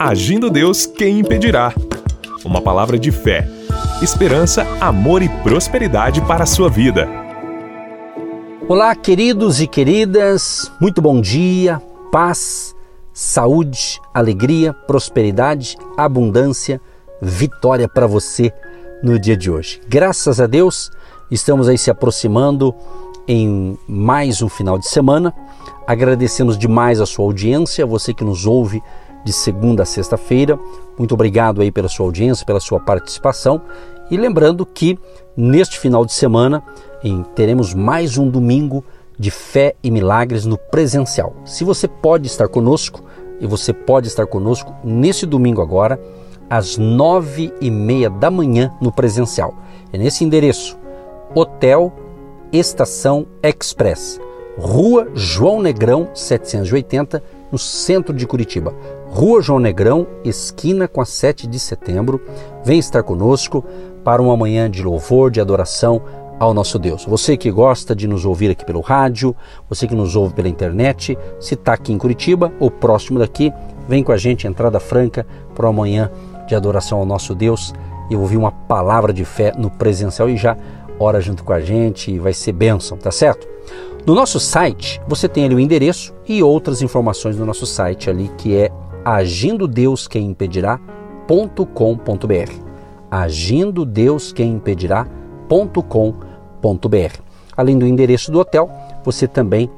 Agindo Deus, quem impedirá? Uma palavra de fé, esperança, amor e prosperidade para a sua vida. Olá, queridos e queridas, muito bom dia, paz, saúde, alegria, prosperidade, abundância, vitória para você no dia de hoje. Graças a Deus, estamos aí se aproximando em mais um final de semana. Agradecemos demais a sua audiência, você que nos ouve de segunda a sexta-feira. Muito obrigado aí pela sua audiência, pela sua participação. E lembrando que neste final de semana em, teremos mais um domingo de fé e milagres no presencial. Se você pode estar conosco, e você pode estar conosco nesse domingo agora, às nove e meia da manhã no presencial. É nesse endereço, Hotel Estação Express, Rua João Negrão 780, no centro de Curitiba. Rua João Negrão, esquina com a 7 de setembro. Vem estar conosco para uma manhã de louvor, de adoração ao nosso Deus. Você que gosta de nos ouvir aqui pelo rádio, você que nos ouve pela internet, se está aqui em Curitiba ou próximo daqui, vem com a gente, entrada franca, para uma manhã de adoração ao nosso Deus e ouvir uma palavra de fé no presencial e já ora junto com a gente e vai ser bênção, tá certo? No nosso site você tem ali o endereço e outras informações no nosso site ali que é agindo Deus quem impedirá.com.br. Agindo Deus quem impedirá.com.br. Além do endereço do hotel, você também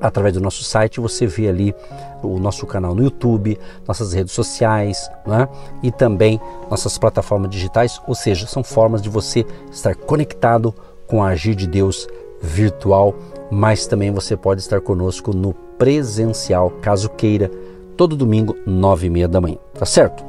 através do nosso site você vê ali o nosso canal no YouTube, nossas redes sociais né? e também nossas plataformas digitais, ou seja, são formas de você estar conectado com a agir de Deus virtual, mas também você pode estar conosco no presencial, caso queira todo domingo, nove e meia da manhã, tá certo?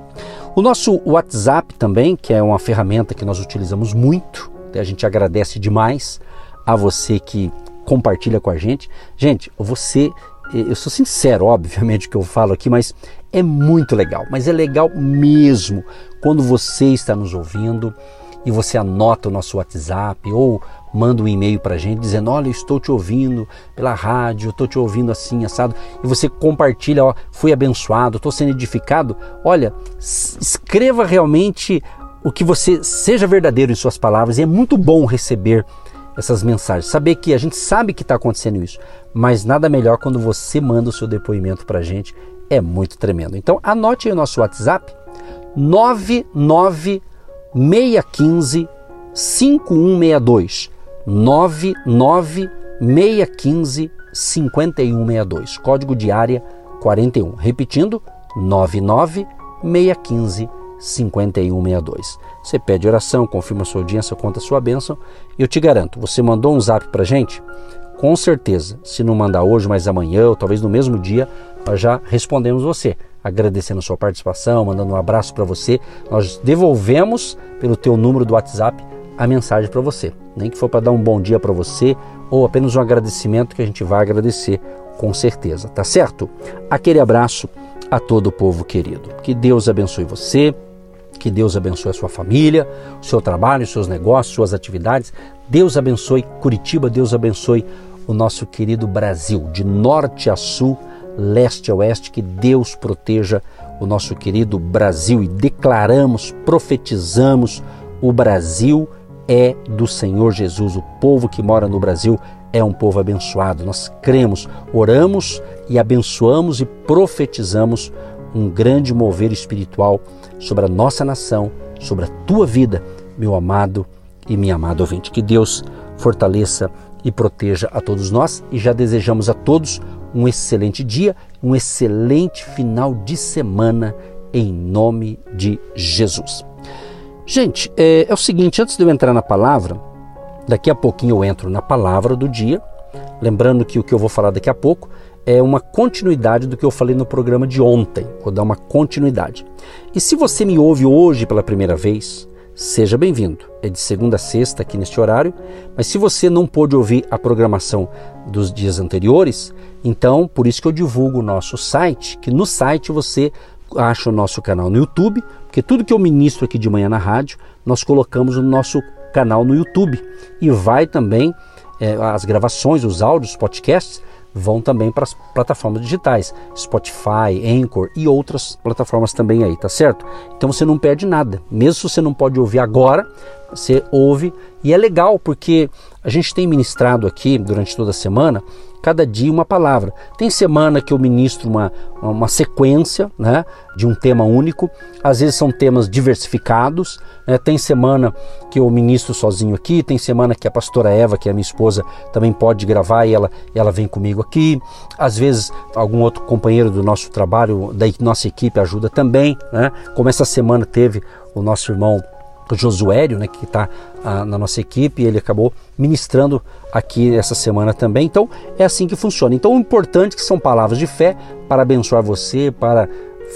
O nosso WhatsApp também, que é uma ferramenta que nós utilizamos muito, a gente agradece demais a você que compartilha com a gente. Gente, você, eu sou sincero, obviamente, que eu falo aqui, mas é muito legal, mas é legal mesmo quando você está nos ouvindo e você anota o nosso WhatsApp ou manda um e-mail para a gente dizendo: Olha, estou te ouvindo pela rádio, estou te ouvindo assim, assado, e você compartilha: ó, Fui abençoado, estou sendo edificado. Olha, escreva realmente o que você seja verdadeiro em suas palavras, e é muito bom receber essas mensagens, saber que a gente sabe que está acontecendo isso, mas nada melhor quando você manda o seu depoimento para a gente, é muito tremendo. Então anote aí o nosso WhatsApp 99615 5162 99615 5162, código de área 41. Repetindo, 99615 5162. Você pede oração, confirma sua audiência, conta sua bênção. E eu te garanto, você mandou um zap para gente? Com certeza, se não mandar hoje, mas amanhã, ou talvez no mesmo dia, nós já respondemos você, agradecendo a sua participação, mandando um abraço para você. Nós devolvemos pelo teu número do WhatsApp a mensagem para você. Nem que for para dar um bom dia para você ou apenas um agradecimento que a gente vai agradecer com certeza, tá certo? Aquele abraço a todo o povo querido. Que Deus abençoe você, que Deus abençoe a sua família, o seu trabalho, os seus negócios, suas atividades. Deus abençoe Curitiba, Deus abençoe o nosso querido Brasil, de norte a sul, leste a oeste, que Deus proteja o nosso querido Brasil e declaramos, profetizamos o Brasil é do Senhor Jesus. O povo que mora no Brasil é um povo abençoado. Nós cremos, oramos e abençoamos e profetizamos um grande mover espiritual sobre a nossa nação, sobre a tua vida, meu amado e minha amada ouvinte. Que Deus fortaleça e proteja a todos nós e já desejamos a todos um excelente dia, um excelente final de semana em nome de Jesus. Gente, é, é, o seguinte: antes de eu entrar na palavra, daqui a pouquinho eu entro na palavra do dia. Lembrando que o que eu vou falar daqui a pouco é uma continuidade do que eu falei no programa de ontem. Vou dar uma continuidade. E se você me ouve hoje pela primeira vez, seja bem-vindo. É de segunda a sexta aqui neste horário, mas se você não pôde ouvir a programação dos dias anteriores, então por isso que eu divulgo o nosso site, que no site você acha o nosso canal no YouTube, porque tudo que eu ministro aqui de manhã na rádio, nós colocamos no nosso canal no YouTube e vai também é, as gravações, os áudios, os podcasts vão também para as plataformas digitais, Spotify, Anchor e outras plataformas também aí, tá certo? Então você não perde nada. Mesmo se você não pode ouvir agora, você ouve e é legal porque a gente tem ministrado aqui durante toda a semana cada dia uma palavra. Tem semana que eu ministro uma, uma sequência né, de um tema único, às vezes são temas diversificados. Né? Tem semana que eu ministro sozinho aqui, tem semana que a pastora Eva, que é minha esposa, também pode gravar e ela, ela vem comigo aqui. Às vezes algum outro companheiro do nosso trabalho, da nossa equipe, ajuda também. Né? Como essa semana teve o nosso irmão Josuério, né, que está ah, na nossa equipe, ele acabou ministrando aqui essa semana também. Então é assim que funciona. Então o importante é que são palavras de fé para abençoar você, para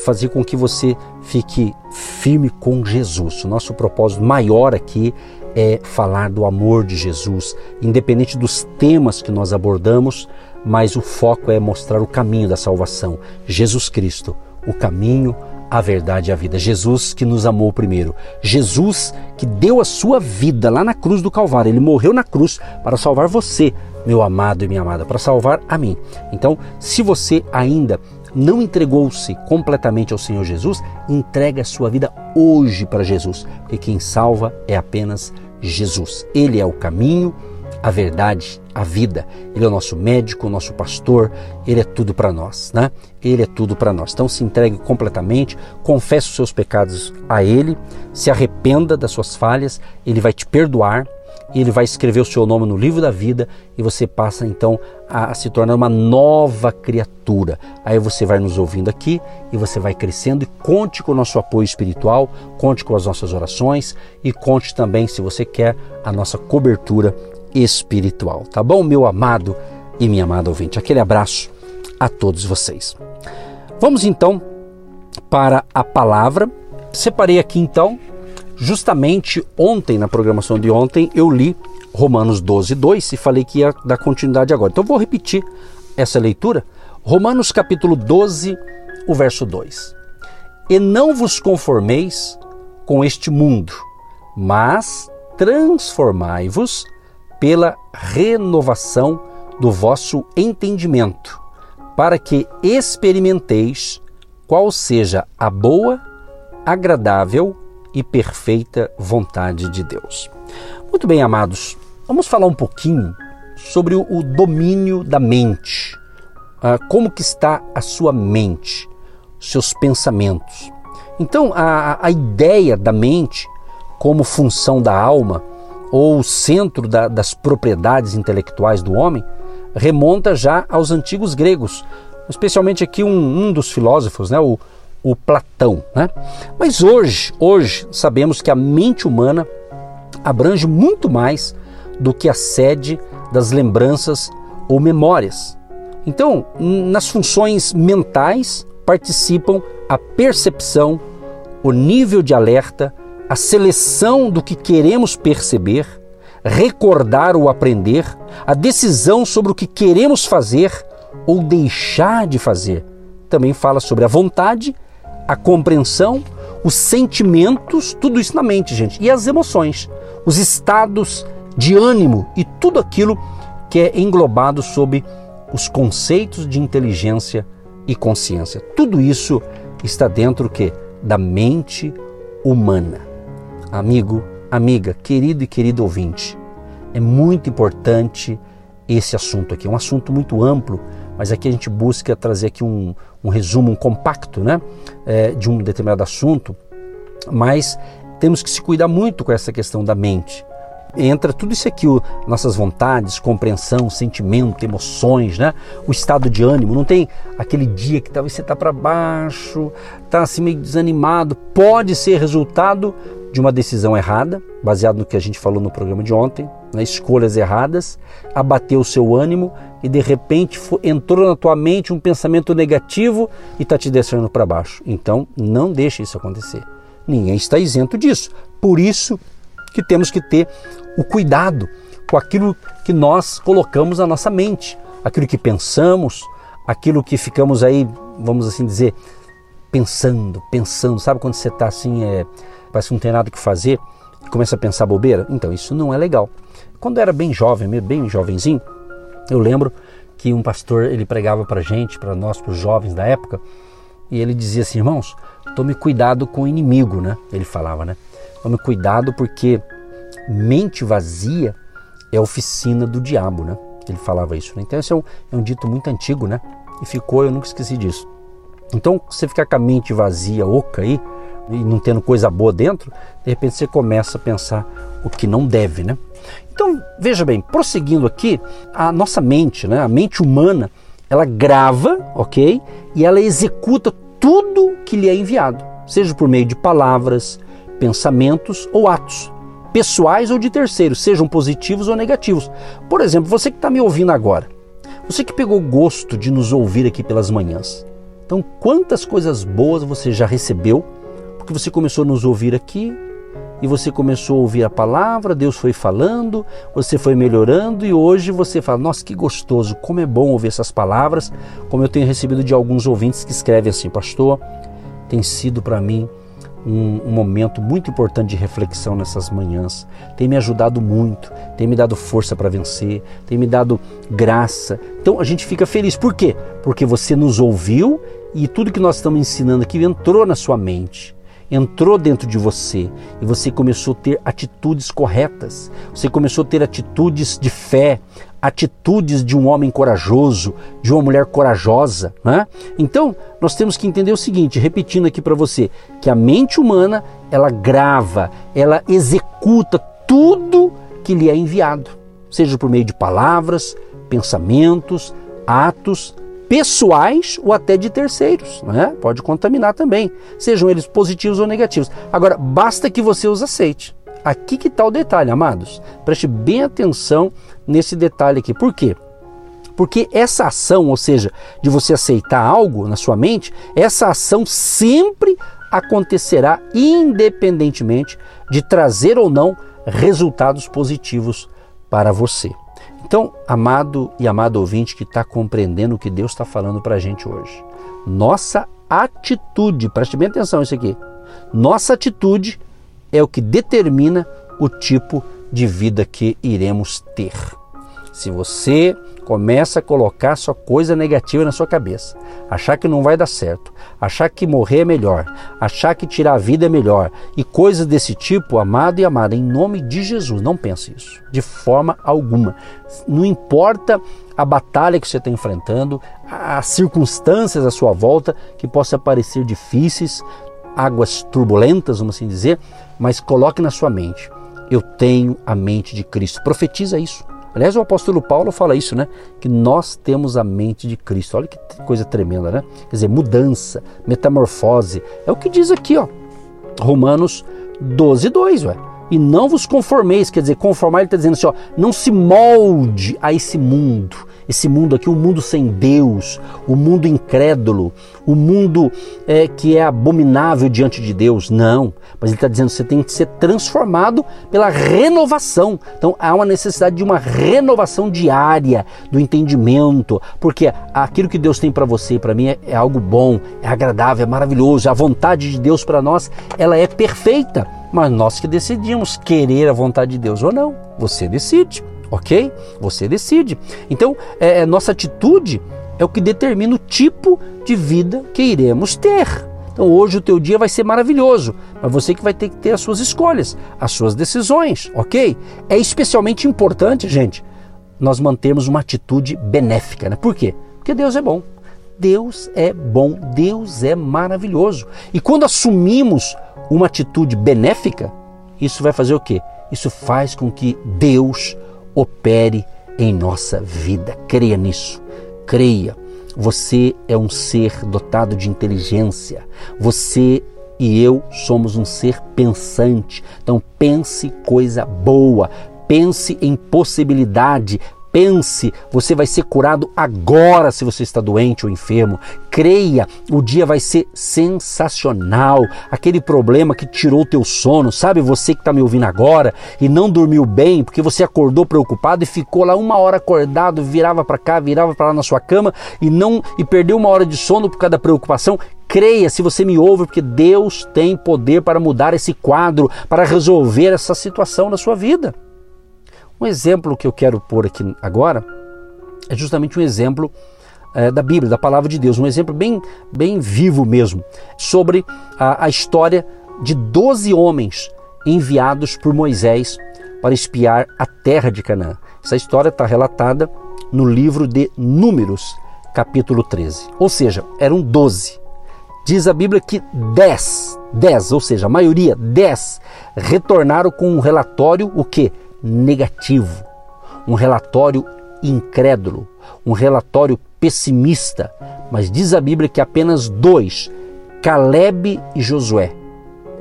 fazer com que você fique firme com Jesus. O nosso propósito maior aqui é falar do amor de Jesus, independente dos temas que nós abordamos, mas o foco é mostrar o caminho da salvação. Jesus Cristo, o caminho, a verdade e a vida. Jesus que nos amou primeiro. Jesus que deu a sua vida lá na cruz do Calvário. Ele morreu na cruz para salvar você, meu amado e minha amada, para salvar a mim. Então, se você ainda não entregou-se completamente ao Senhor Jesus, entregue a sua vida hoje para Jesus, porque quem salva é apenas Jesus. Ele é o caminho, a verdade, a vida. Ele é o nosso médico, o nosso pastor, ele é tudo para nós, né? Ele é tudo para nós. Então se entregue completamente, confesse os seus pecados a ele, se arrependa das suas falhas, ele vai te perdoar, ele vai escrever o seu nome no livro da vida e você passa então a, se tornar uma nova criatura. Aí você vai nos ouvindo aqui e você vai crescendo e conte com o nosso apoio espiritual, conte com as nossas orações e conte também, se você quer, a nossa cobertura espiritual. Tá bom, meu amado e minha amada ouvinte? Aquele abraço a todos vocês. Vamos então para a palavra. Separei aqui então, justamente ontem, na programação de ontem, eu li Romanos 12, 2 e falei que ia dar continuidade agora. Então vou repetir essa leitura. Romanos capítulo 12, o verso 2. E não vos conformeis com este mundo, mas transformai-vos pela renovação do vosso entendimento, para que experimenteis qual seja a boa, agradável e perfeita vontade de Deus. Muito bem, amados, vamos falar um pouquinho sobre o domínio da mente. Ah, como que está a sua mente, seus pensamentos. Então, a, a ideia da mente como função da alma ou o centro da, das propriedades intelectuais do homem, remonta já aos antigos gregos, especialmente aqui um, um dos filósofos, né, o, o Platão. Né? Mas hoje, hoje sabemos que a mente humana abrange muito mais do que a sede das lembranças ou memórias. Então, nas funções mentais participam a percepção, o nível de alerta, a seleção do que queremos perceber, recordar ou aprender, a decisão sobre o que queremos fazer ou deixar de fazer. Também fala sobre a vontade, a compreensão, os sentimentos, tudo isso na mente, gente, e as emoções, os estados de ânimo e tudo aquilo que é englobado sob os conceitos de inteligência e consciência. Tudo isso está dentro que da mente humana amigo, amiga, querido e querido ouvinte. É muito importante esse assunto aqui. É um assunto muito amplo, mas aqui a gente busca trazer aqui um, um resumo, um compacto né, é, de um determinado assunto. Mas temos que se cuidar muito com essa questão da mente. Entra tudo isso aqui, o, nossas vontades, compreensão, sentimento, emoções, né? o estado de ânimo. Não tem aquele dia que talvez você está para baixo, está assim meio desanimado. Pode ser resultado de uma decisão errada, baseado no que a gente falou no programa de ontem, né? escolhas erradas, abateu o seu ânimo e de repente entrou na tua mente um pensamento negativo e está te deixando para baixo. Então não deixe isso acontecer. Ninguém está isento disso. Por isso que temos que ter o cuidado com aquilo que nós colocamos na nossa mente, aquilo que pensamos, aquilo que ficamos aí, vamos assim dizer, pensando, pensando. Sabe quando você está assim, é, parece que não tem nada que fazer e começa a pensar bobeira? Então, isso não é legal. Quando eu era bem jovem, bem jovenzinho, eu lembro que um pastor ele pregava para gente, para nós, para os jovens da época, e ele dizia assim, irmãos, tome cuidado com o inimigo, né? Ele falava, né? Tome cuidado porque mente vazia é oficina do diabo, né? Ele falava isso. Né? Então esse é um, é um dito muito antigo, né? E ficou, eu nunca esqueci disso. Então, você ficar com a mente vazia, oca aí, e não tendo coisa boa dentro, de repente você começa a pensar o que não deve, né? Então, veja bem, prosseguindo aqui, a nossa mente, né, a mente humana, ela grava, ok? E ela executa tudo que lhe é enviado, seja por meio de palavras, pensamentos ou atos, pessoais ou de terceiros, sejam positivos ou negativos. Por exemplo, você que está me ouvindo agora, você que pegou gosto de nos ouvir aqui pelas manhãs, então quantas coisas boas você já recebeu porque você começou a nos ouvir aqui e você começou a ouvir a palavra, Deus foi falando, você foi melhorando e hoje você fala: Nossa, que gostoso, como é bom ouvir essas palavras. Como eu tenho recebido de alguns ouvintes que escrevem assim, Pastor, tem sido para mim um, um, momento muito importante de reflexão nessas manhãs. Tem me ajudado muito, tem me dado força para vencer, tem me dado graça. Então a gente fica feliz. Por quê? Porque você nos ouviu e tudo que nós estamos ensinando aqui entrou na sua mente entrou dentro de você e você começou a ter atitudes corretas, você começou a ter atitudes de fé, atitudes de um homem corajoso, de uma mulher corajosa. Né? Então, nós temos que entender o seguinte, repetindo aqui para você, que a mente humana ela grava, ela executa tudo que lhe é enviado, seja por meio de palavras, pensamentos, atos, pessoais ou até de terceiros, né? pode contaminar também, sejam eles positivos ou negativos. Agora, basta que você os aceite. Aqui que está o detalhe, amados. Preste bem atenção nesse detalhe aqui. Por quê? Porque essa ação, ou seja, de você aceitar algo na sua mente, essa ação sempre acontecerá independentemente de trazer ou não resultados positivos para você. Então, amado e amado ouvinte que está compreendendo o que Deus está falando para a gente hoje, nossa atitude, preste bem atenção isso aqui, nossa atitude é o que determina o tipo de vida que iremos ter. Se você começa a colocar só coisa negativa na sua cabeça, achar que não vai dar certo, achar que morrer é melhor, achar que tirar a vida é melhor e coisas desse tipo, amado e amada, em nome de Jesus, não pense isso, de forma alguma. Não importa a batalha que você está enfrentando, as circunstâncias à sua volta que possam parecer difíceis, águas turbulentas, vamos assim dizer, mas coloque na sua mente: eu tenho a mente de Cristo. Profetiza isso. Aliás, o apóstolo Paulo fala isso, né? Que nós temos a mente de Cristo. Olha que coisa tremenda, né? Quer dizer, mudança, metamorfose. É o que diz aqui, ó. Romanos 12, 2, ué. E não vos conformeis, quer dizer, conformar, ele está dizendo assim, ó, não se molde a esse mundo, esse mundo aqui, o um mundo sem Deus, o um mundo incrédulo, o um mundo é, que é abominável diante de Deus. Não, mas ele está dizendo você tem que ser transformado pela renovação. Então há uma necessidade de uma renovação diária do entendimento, porque aquilo que Deus tem para você e para mim é, é algo bom, é agradável, é maravilhoso. A vontade de Deus para nós, ela é perfeita, mas nós que decidimos querer a vontade de Deus ou não. Você decide ok? Você decide. Então, é, é, nossa atitude é o que determina o tipo de vida que iremos ter. Então, hoje o teu dia vai ser maravilhoso, mas você que vai ter que ter as suas escolhas, as suas decisões, ok? É especialmente importante, gente, nós mantermos uma atitude benéfica, né? Por quê? Porque Deus é bom. Deus é bom, Deus é maravilhoso. E quando assumimos uma atitude benéfica, isso vai fazer o quê? Isso faz com que Deus opere em nossa vida. Creia nisso. Creia. Você é um ser dotado de inteligência. Você e eu somos um ser pensante. Então pense coisa boa, pense em possibilidade, Pense, você vai ser curado agora se você está doente ou enfermo. Creia, o dia vai ser sensacional. Aquele problema que tirou o teu sono, sabe você que está me ouvindo agora e não dormiu bem porque você acordou preocupado e ficou lá uma hora acordado, virava para cá, virava para lá na sua cama e não e perdeu uma hora de sono por causa da preocupação. Creia se você me ouve, porque Deus tem poder para mudar esse quadro, para resolver essa situação na sua vida. Um exemplo que eu quero pôr aqui agora é justamente um exemplo é, da Bíblia, da palavra de Deus, um exemplo bem, bem vivo mesmo, sobre a, a história de doze homens enviados por Moisés para espiar a terra de Canaã. Essa história está relatada no livro de Números, capítulo 13. Ou seja, eram doze. Diz a Bíblia que dez, dez, ou seja, a maioria, dez, retornaram com um relatório o que? Negativo. Um relatório incrédulo, um relatório pessimista. Mas diz a Bíblia que apenas dois, Caleb e Josué,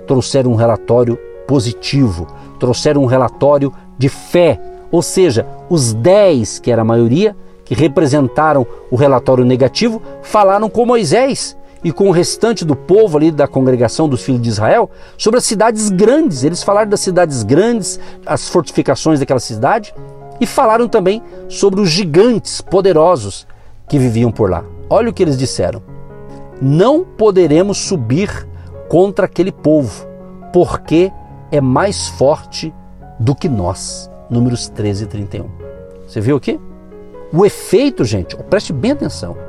trouxeram um relatório positivo, trouxeram um relatório de fé, ou seja, os dez, que era a maioria, que representaram o relatório negativo, falaram com Moisés e com o restante do povo ali da congregação dos filhos de Israel sobre as cidades grandes. Eles falaram das cidades grandes, as fortificações daquela cidade e falaram também sobre os gigantes poderosos que viviam por lá. Olha o que eles disseram: Não poderemos subir contra aquele povo, porque é mais forte do que nós. Números 13 e 31. Você viu aqui? O efeito, gente, preste bem atenção.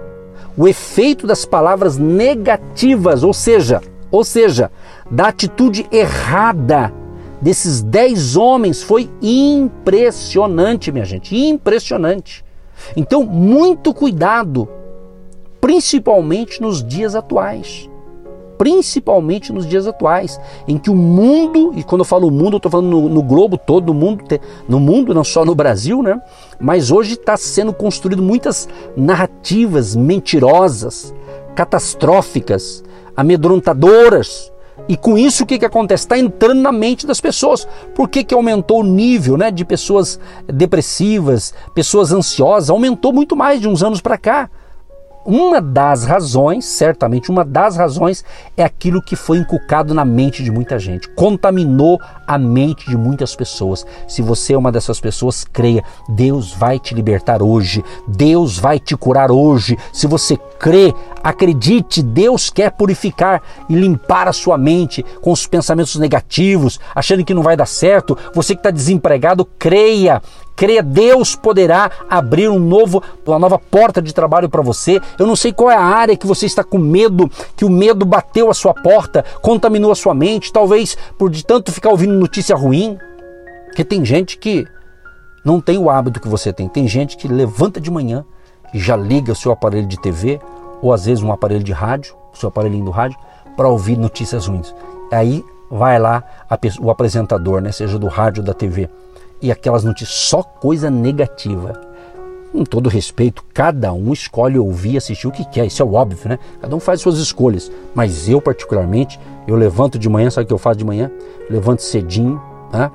O efeito das palavras negativas, ou seja, ou seja, da atitude errada desses dez homens foi impressionante, minha gente, impressionante. Então, muito cuidado, principalmente nos dias atuais principalmente nos dias atuais, em que o mundo, e quando eu falo mundo, eu estou falando no, no, globo todo, no mundo, no mundo, não só no Brasil, né? Mas hoje está sendo construído muitas narrativas mentirosas, catastróficas, amedrontadoras. E com isso o que, que acontece? Está entrando na mente das pessoas. Por que, que aumentou o nível né, de pessoas depressivas, pessoas ansiosas? Aumentou muito mais de uns anos para cá. Uma das razões, certamente uma das razões, é aquilo que foi inculcado na mente de muita gente, contaminou a mente de muitas pessoas. Se você é uma dessas pessoas, creia, Deus vai te libertar hoje, Deus vai te curar hoje. Se você crê, acredite, Deus quer purificar e limpar a sua mente com os pensamentos negativos, achando que não vai dar certo. Você que está desempregado, creia, creia, Deus poderá abrir um novo, uma nova porta de trabalho para você. Eu não sei qual é a área que você está com medo, que o medo bateu a sua porta, contaminou a sua mente, talvez por de tanto ficar ouvindo notícia ruim. Porque tem gente que não tem o hábito que você tem. Tem gente que levanta de manhã e já liga o seu aparelho de TV ou às vezes um aparelho de rádio, o seu aparelhinho do rádio, para ouvir notícias ruins. Aí vai lá o apresentador, né, seja do rádio ou da TV, e aquelas notícias, só coisa negativa. Com todo respeito, cada um escolhe ouvir assistir o que quer, isso é óbvio, né? Cada um faz suas escolhas. Mas eu, particularmente, eu levanto de manhã, sabe o que eu faço de manhã? levanto cedinho, né?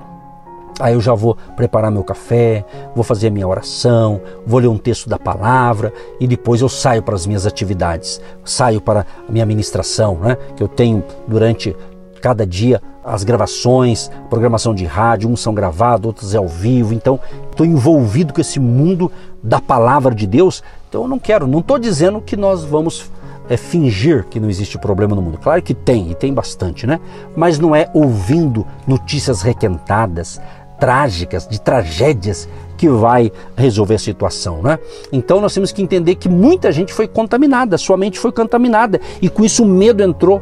Aí eu já vou preparar meu café, vou fazer a minha oração, vou ler um texto da palavra e depois eu saio para as minhas atividades, saio para a minha ministração, né? Que eu tenho durante cada dia as gravações, programação de rádio, uns são gravados, outros é ao vivo. Então, estou envolvido com esse mundo da palavra de Deus. Então, eu não quero, não estou dizendo que nós vamos é, fingir que não existe problema no mundo. Claro que tem, e tem bastante, né? Mas não é ouvindo notícias requentadas, trágicas, de tragédias que vai resolver a situação, né? Então nós temos que entender que muita gente foi contaminada, sua mente foi contaminada e com isso o medo entrou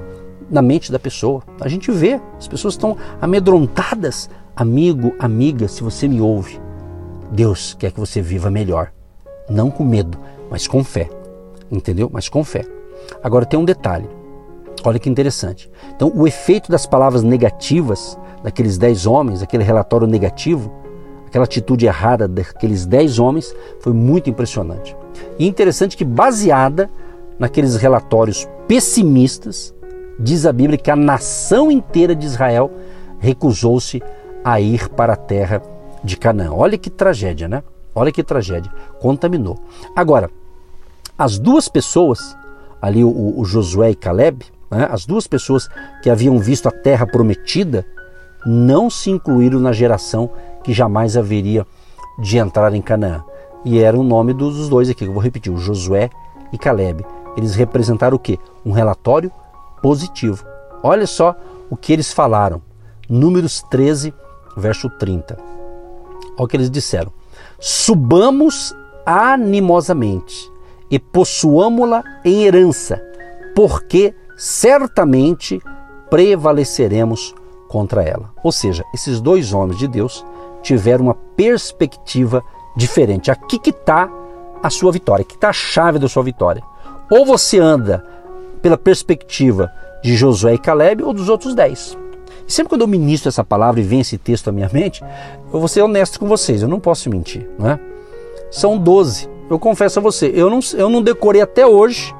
na mente da pessoa. A gente vê, as pessoas estão amedrontadas. Amigo, amiga, se você me ouve, Deus quer que você viva melhor. Não com medo, mas com fé. Entendeu? Mas com fé. Agora tem um detalhe. Olha que interessante. Então, o efeito das palavras negativas daqueles dez homens, aquele relatório negativo, aquela atitude errada daqueles dez homens, foi muito impressionante. E interessante que, baseada naqueles relatórios pessimistas, diz a Bíblia que a nação inteira de Israel recusou-se a ir para a terra de Canaã. Olha que tragédia, né? Olha que tragédia. Contaminou. Agora, as duas pessoas, ali o, o Josué e Caleb, né, as duas pessoas que haviam visto a terra prometida, não se incluíram na geração que jamais haveria de entrar em Canaã. E era o nome dos dois aqui, que eu vou repetir, Josué e Caleb. Eles representaram o quê? Um relatório positivo. Olha só o que eles falaram. Números 13, verso 30. Olha o que eles disseram: Subamos animosamente e possuamo-la em herança, porque certamente prevaleceremos contra ela. Ou seja, esses dois homens de Deus tiveram uma perspectiva diferente. Aqui que está a sua vitória, aqui está a chave da sua vitória. Ou você anda pela perspectiva de Josué e Caleb ou dos outros dez. Sempre quando eu ministro essa palavra e vem esse texto à minha mente, eu vou ser honesto com vocês, eu não posso mentir, não é? São doze. Eu confesso a você, eu não, eu não decorei até hoje,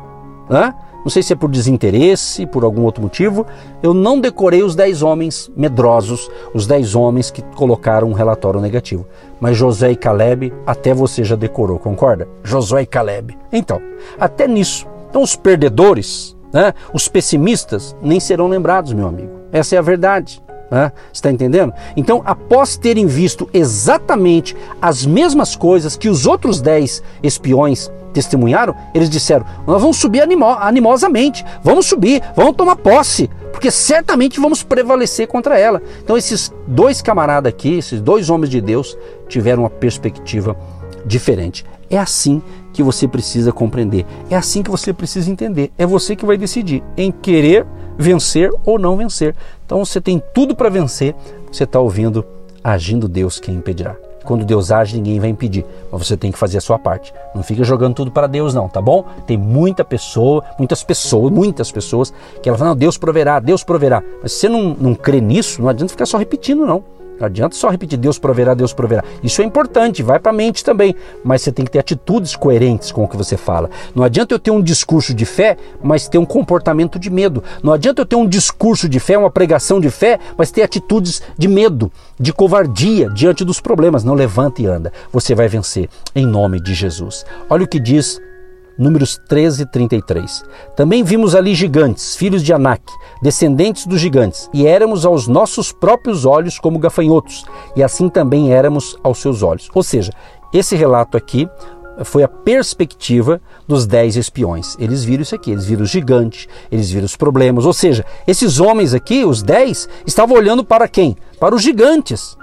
né? não sei se é por desinteresse, por algum outro motivo, eu não decorei os dez homens medrosos, os dez homens que colocaram um relatório negativo. Mas José e Caleb, até você já decorou, concorda? Josué e Caleb. Então, até nisso. Então, os perdedores, né, os pessimistas, nem serão lembrados, meu amigo. Essa é a verdade. Né? Está entendendo? Então, após terem visto exatamente as mesmas coisas que os outros dez espiões testemunharam, eles disseram: Nós vamos subir animo animosamente, vamos subir, vamos tomar posse, porque certamente vamos prevalecer contra ela. Então, esses dois camaradas aqui, esses dois homens de Deus, tiveram uma perspectiva diferente. É assim que você precisa compreender, é assim que você precisa entender. É você que vai decidir em querer vencer ou não vencer. Então, você tem tudo para vencer, você está ouvindo, agindo Deus quem impedirá. Quando Deus age, ninguém vai impedir, mas você tem que fazer a sua parte. Não fica jogando tudo para Deus, não, tá bom? Tem muita pessoa, muitas pessoas, muitas pessoas que elas falam, não, Deus proverá, Deus proverá. Mas se você não, não crê nisso, não adianta ficar só repetindo, não. Não adianta só repetir Deus proverá, Deus proverá. Isso é importante, vai para a mente também, mas você tem que ter atitudes coerentes com o que você fala. Não adianta eu ter um discurso de fé, mas ter um comportamento de medo. Não adianta eu ter um discurso de fé, uma pregação de fé, mas ter atitudes de medo, de covardia diante dos problemas. Não levanta e anda. Você vai vencer em nome de Jesus. Olha o que diz Números 13 e 33. Também vimos ali gigantes, filhos de Anak, descendentes dos gigantes, e éramos aos nossos próprios olhos como gafanhotos, e assim também éramos aos seus olhos. Ou seja, esse relato aqui foi a perspectiva dos dez espiões. Eles viram isso aqui, eles viram os gigantes, eles viram os problemas. Ou seja, esses homens aqui, os dez, estavam olhando para quem? Para os gigantes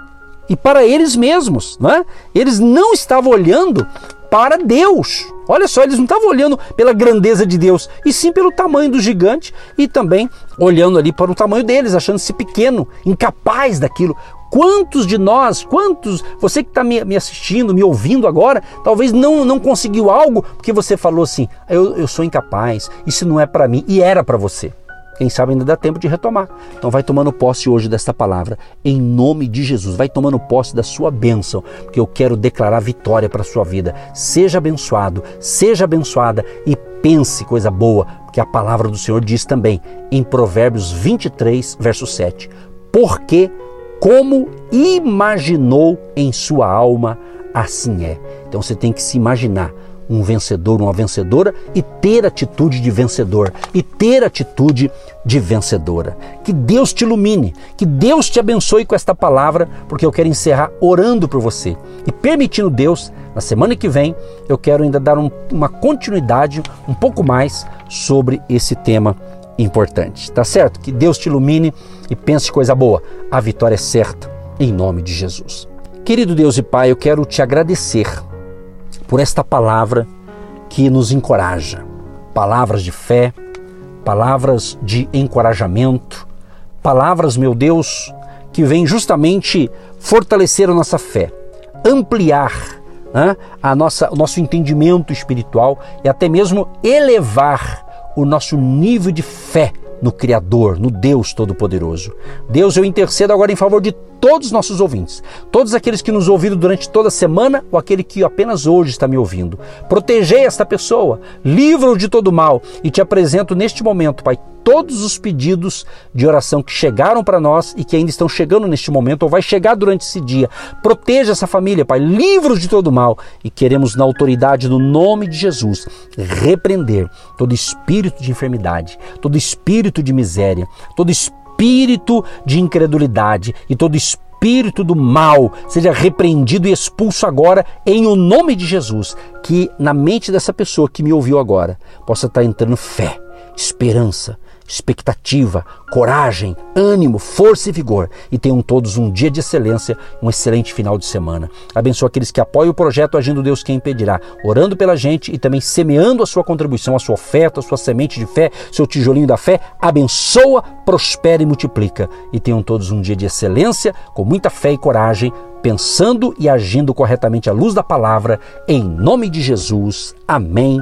e para eles mesmos, não é? Eles não estavam olhando para Deus. Olha só, eles não estavam olhando pela grandeza de Deus, e sim pelo tamanho do gigante e também olhando ali para o tamanho deles, achando-se pequeno, incapaz daquilo. Quantos de nós, quantos, você que está me, assistindo, me ouvindo agora, talvez não, não conseguiu algo porque você falou assim: eu, eu sou incapaz, isso não é para mim, e era para você. Quem sabe ainda dá tempo de retomar. Então vai tomando posse hoje desta palavra, em nome de Jesus. Vai tomando posse da sua bênção, porque eu quero declarar vitória para a sua vida. Seja abençoado, seja abençoada e pense coisa boa, porque a palavra do Senhor diz também em Provérbios 23, verso 7: Porque como imaginou em sua alma, assim é. Então você tem que se imaginar um vencedor, uma vencedora e ter atitude de vencedor e ter atitude de vencedora. Que Deus te ilumine, que Deus te abençoe com esta palavra, porque eu quero encerrar orando por você e permitindo Deus, na semana que vem, eu quero ainda dar um, uma continuidade um pouco mais sobre esse tema importante. Tá certo? Que Deus te ilumine e pense coisa boa. A vitória é certa, em nome de Jesus. Querido Deus e Pai, eu quero te agradecer por esta palavra que nos encoraja. Palavras de fé, palavras de encorajamento, palavras, meu Deus, que vêm justamente fortalecer a nossa fé, ampliar né, a nossa, o nosso entendimento espiritual e até mesmo elevar o nosso nível de fé no Criador, no Deus Todo-Poderoso. Deus, eu intercedo agora em favor de todos os nossos ouvintes, todos aqueles que nos ouviram durante toda a semana ou aquele que apenas hoje está me ouvindo. Protegei esta pessoa, livra-o de todo mal e te apresento neste momento, Pai, todos os pedidos de oração que chegaram para nós e que ainda estão chegando neste momento ou vai chegar durante esse dia. Proteja essa família, Pai, livra-os de todo mal e queremos na autoridade do nome de Jesus repreender todo espírito de enfermidade, todo espírito de miséria, todo espírito espírito de incredulidade e todo espírito do mal seja repreendido e expulso agora em o nome de Jesus. Que na mente dessa pessoa que me ouviu agora possa estar entrando fé, esperança, expectativa, coragem, ânimo, força e vigor. E tenham todos um dia de excelência, um excelente final de semana. Abençoa aqueles que apoiam o projeto Agindo Deus Quem Impedirá, orando pela gente e também semeando a sua contribuição, a sua oferta, a sua semente de fé, seu tijolinho da fé. Abençoa, prospera e multiplica. E tenham todos um dia de excelência, com muita fé e coragem, pensando e agindo corretamente à luz da palavra, em nome de Jesus. Amém